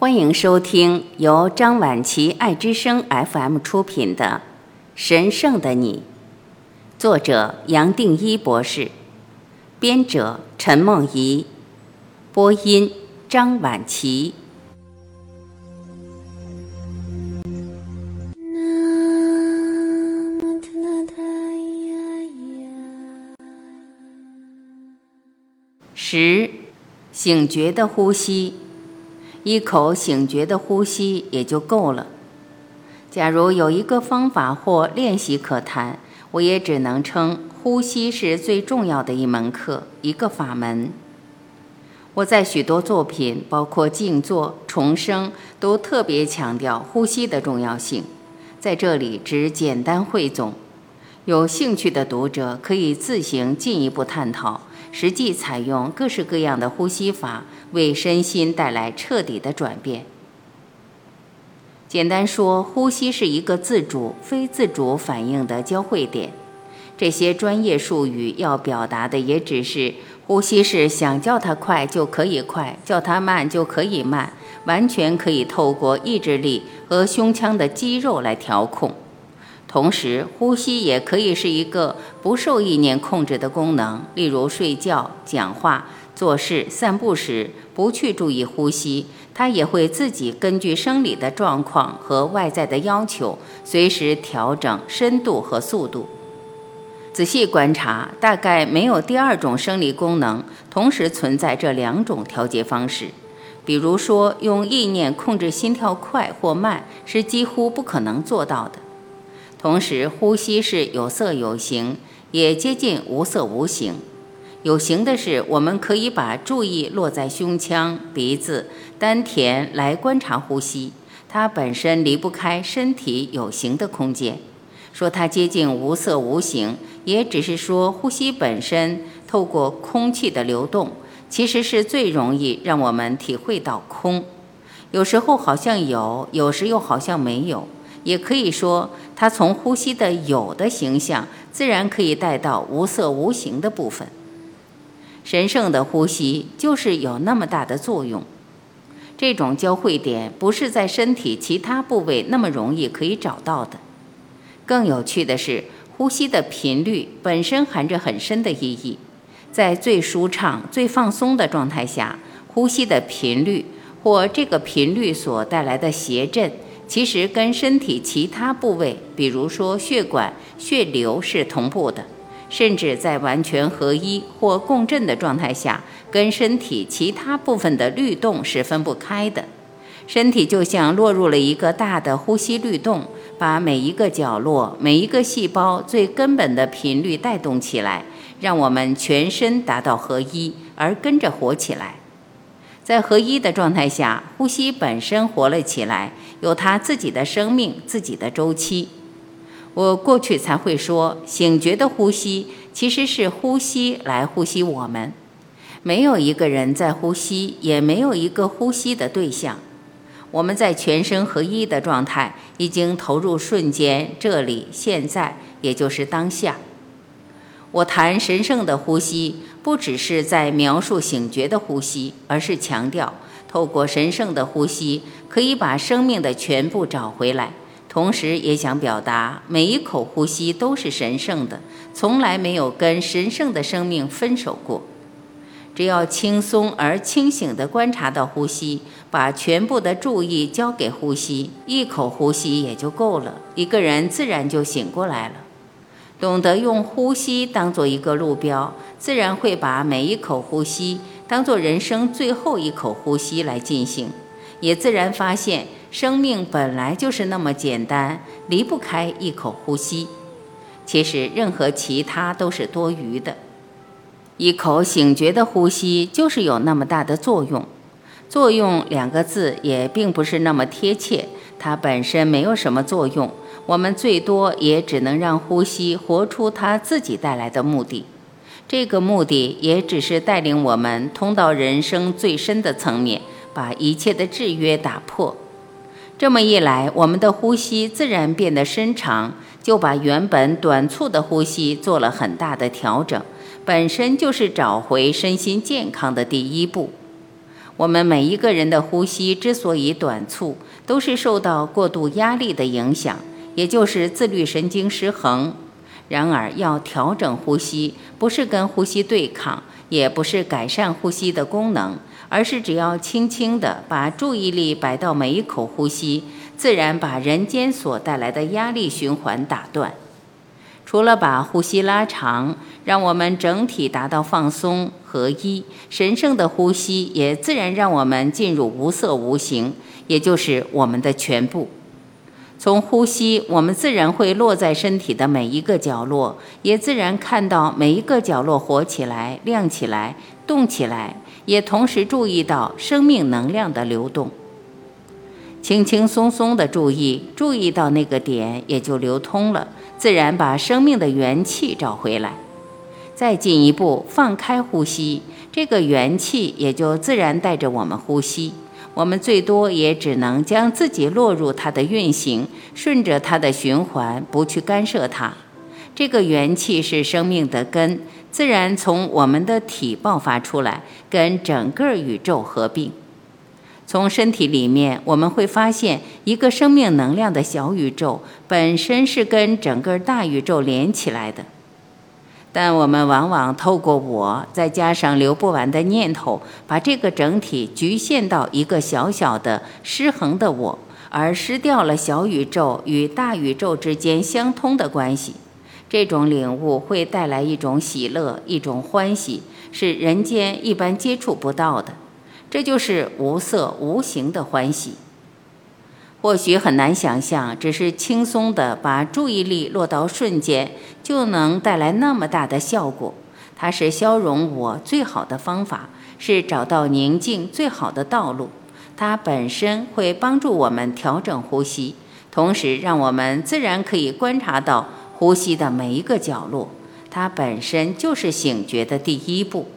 欢迎收听由张晚琪爱之声 FM 出品的《神圣的你》，作者杨定一博士，编者陈梦怡，播音张晚琪。十，醒觉的呼吸。一口醒觉的呼吸也就够了。假如有一个方法或练习可谈，我也只能称呼吸是最重要的一门课，一个法门。我在许多作品，包括静坐、重生，都特别强调呼吸的重要性。在这里只简单汇总，有兴趣的读者可以自行进一步探讨。实际采用各式各样的呼吸法，为身心带来彻底的转变。简单说，呼吸是一个自主、非自主反应的交汇点。这些专业术语要表达的，也只是呼吸是想叫它快就可以快，叫它慢就可以慢，完全可以透过意志力和胸腔的肌肉来调控。同时，呼吸也可以是一个不受意念控制的功能。例如，睡觉、讲话、做事、散步时，不去注意呼吸，它也会自己根据生理的状况和外在的要求，随时调整深度和速度。仔细观察，大概没有第二种生理功能同时存在这两种调节方式。比如说，用意念控制心跳快或慢，是几乎不可能做到的。同时，呼吸是有色有形，也接近无色无形。有形的是，我们可以把注意落在胸腔、鼻子、丹田来观察呼吸，它本身离不开身体有形的空间。说它接近无色无形，也只是说呼吸本身透过空气的流动，其实是最容易让我们体会到空。有时候好像有，有时又好像没有。也可以说，它从呼吸的有的形象，自然可以带到无色无形的部分。神圣的呼吸就是有那么大的作用。这种交汇点不是在身体其他部位那么容易可以找到的。更有趣的是，呼吸的频率本身含着很深的意义。在最舒畅、最放松的状态下，呼吸的频率或这个频率所带来的谐振。其实跟身体其他部位，比如说血管、血流是同步的，甚至在完全合一或共振的状态下，跟身体其他部分的律动是分不开的。身体就像落入了一个大的呼吸律动，把每一个角落、每一个细胞最根本的频率带动起来，让我们全身达到合一，而跟着活起来。在合一的状态下，呼吸本身活了起来，有它自己的生命、自己的周期。我过去才会说，醒觉的呼吸其实是呼吸来呼吸我们。没有一个人在呼吸，也没有一个呼吸的对象。我们在全身合一的状态，已经投入瞬间，这里、现在，也就是当下。我谈神圣的呼吸。不只是在描述醒觉的呼吸，而是强调透过神圣的呼吸可以把生命的全部找回来。同时，也想表达每一口呼吸都是神圣的，从来没有跟神圣的生命分手过。只要轻松而清醒地观察到呼吸，把全部的注意交给呼吸，一口呼吸也就够了，一个人自然就醒过来了。懂得用呼吸当做一个路标，自然会把每一口呼吸当做人生最后一口呼吸来进行，也自然发现生命本来就是那么简单，离不开一口呼吸。其实任何其他都是多余的，一口醒觉的呼吸就是有那么大的作用。作用两个字也并不是那么贴切，它本身没有什么作用。我们最多也只能让呼吸活出它自己带来的目的，这个目的也只是带领我们通到人生最深的层面，把一切的制约打破。这么一来，我们的呼吸自然变得深长，就把原本短促的呼吸做了很大的调整，本身就是找回身心健康的第一步。我们每一个人的呼吸之所以短促，都是受到过度压力的影响，也就是自律神经失衡。然而，要调整呼吸，不是跟呼吸对抗，也不是改善呼吸的功能，而是只要轻轻地把注意力摆到每一口呼吸，自然把人间所带来的压力循环打断。除了把呼吸拉长，让我们整体达到放松合一，神圣的呼吸也自然让我们进入无色无形，也就是我们的全部。从呼吸，我们自然会落在身体的每一个角落，也自然看到每一个角落活起来、亮起来、动起来，也同时注意到生命能量的流动。轻轻松松的注意，注意到那个点，也就流通了。自然把生命的元气找回来，再进一步放开呼吸，这个元气也就自然带着我们呼吸。我们最多也只能将自己落入它的运行，顺着它的循环，不去干涉它。这个元气是生命的根，自然从我们的体爆发出来，跟整个宇宙合并。从身体里面，我们会发现一个生命能量的小宇宙本身是跟整个大宇宙连起来的，但我们往往透过我，再加上流不完的念头，把这个整体局限到一个小小的失衡的我，而失掉了小宇宙与大宇宙之间相通的关系。这种领悟会带来一种喜乐，一种欢喜，是人间一般接触不到的。这就是无色无形的欢喜。或许很难想象，只是轻松的把注意力落到瞬间，就能带来那么大的效果。它是消融我最好的方法，是找到宁静最好的道路。它本身会帮助我们调整呼吸，同时让我们自然可以观察到呼吸的每一个角落。它本身就是醒觉的第一步。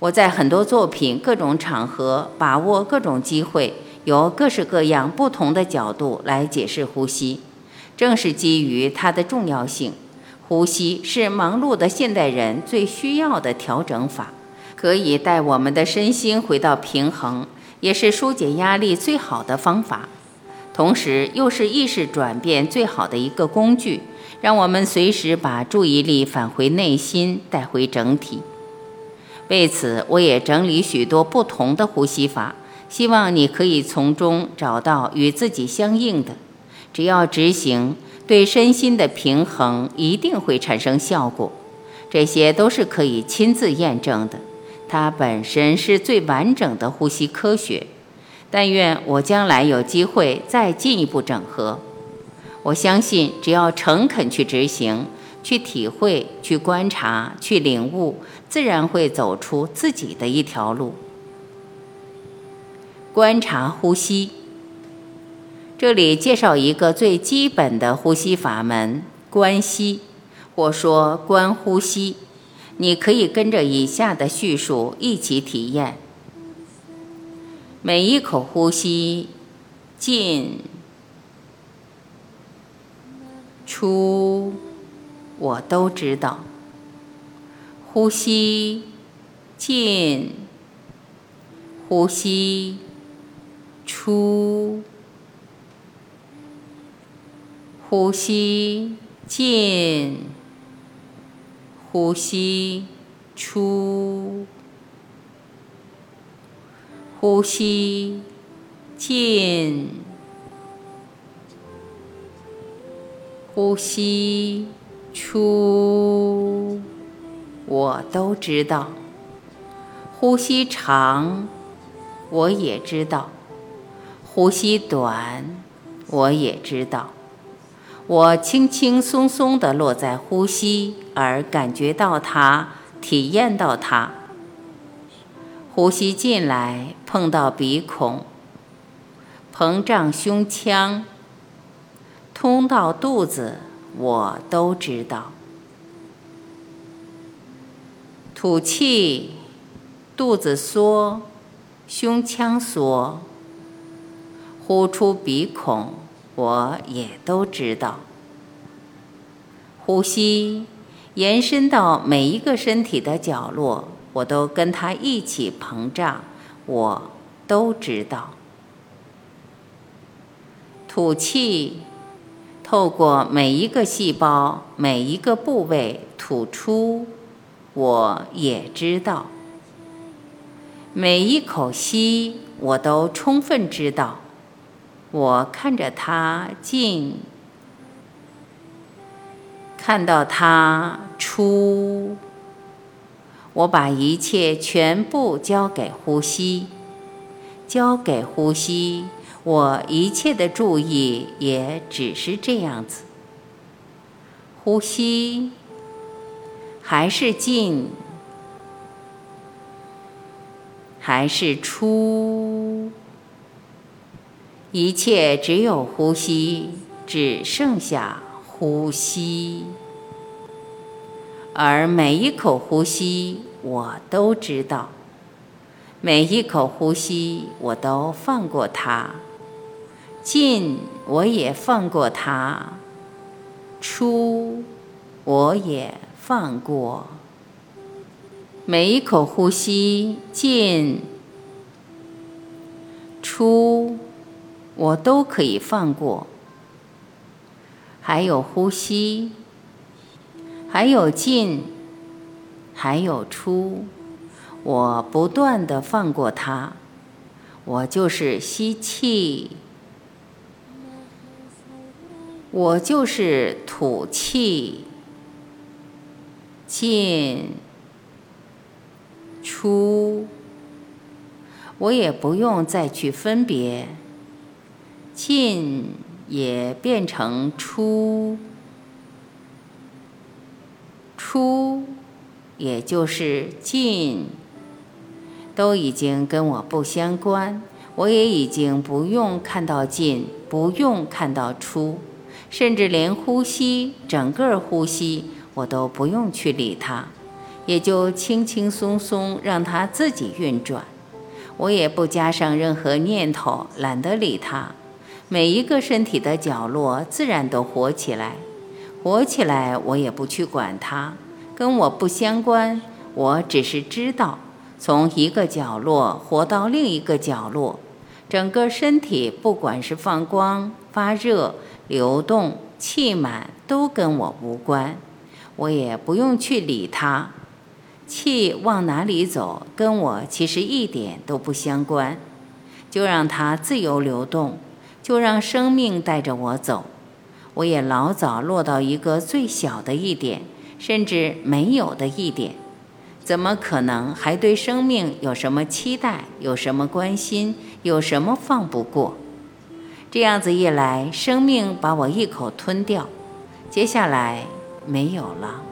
我在很多作品、各种场合，把握各种机会，由各式各样不同的角度来解释呼吸，正是基于它的重要性。呼吸是忙碌的现代人最需要的调整法，可以带我们的身心回到平衡，也是疏解压力最好的方法，同时又是意识转变最好的一个工具，让我们随时把注意力返回内心，带回整体。为此，我也整理许多不同的呼吸法，希望你可以从中找到与自己相应的。只要执行，对身心的平衡一定会产生效果。这些都是可以亲自验证的，它本身是最完整的呼吸科学。但愿我将来有机会再进一步整合。我相信，只要诚恳去执行。去体会，去观察，去领悟，自然会走出自己的一条路。观察呼吸，这里介绍一个最基本的呼吸法门——观吸，或说观呼吸。你可以跟着以下的叙述一起体验：每一口呼吸，进，出。我都知道，呼吸进，呼吸出，呼吸进，呼吸出，呼吸进，呼吸。出，我都知道；呼吸长，我也知道；呼吸短，我也知道。我轻轻松松地落在呼吸，而感觉到它，体验到它。呼吸进来，碰到鼻孔，膨胀胸腔，通到肚子。我都知道，吐气，肚子缩，胸腔缩，呼出鼻孔，我也都知道。呼吸延伸到每一个身体的角落，我都跟它一起膨胀，我都知道。吐气，透过每一个细胞、每一个部位吐出，我也知道。每一口吸，我都充分知道。我看着它进。看到它出，我把一切全部交给呼吸，交给呼吸，我一切的注意也只是这样子。呼吸还是进，还是出，一切只有呼吸，只剩下。呼吸，而每一口呼吸我都知道，每一口呼吸我都放过它，进我也放过它，出我也放过，每一口呼吸进出，我都可以放过。还有呼吸，还有进，还有出，我不断的放过它。我就是吸气，我就是吐气，进出，我也不用再去分别进。也变成出，出，也就是进，都已经跟我不相关。我也已经不用看到进，不用看到出，甚至连呼吸，整个呼吸，我都不用去理它，也就轻轻松松让它自己运转。我也不加上任何念头，懒得理它。每一个身体的角落自然都活起来，活起来，我也不去管它，跟我不相关。我只是知道，从一个角落活到另一个角落，整个身体不管是放光、发热、流动、气满，都跟我无关，我也不用去理它。气往哪里走，跟我其实一点都不相关，就让它自由流动。就让生命带着我走，我也老早落到一个最小的一点，甚至没有的一点，怎么可能还对生命有什么期待，有什么关心，有什么放不过？这样子一来，生命把我一口吞掉，接下来没有了。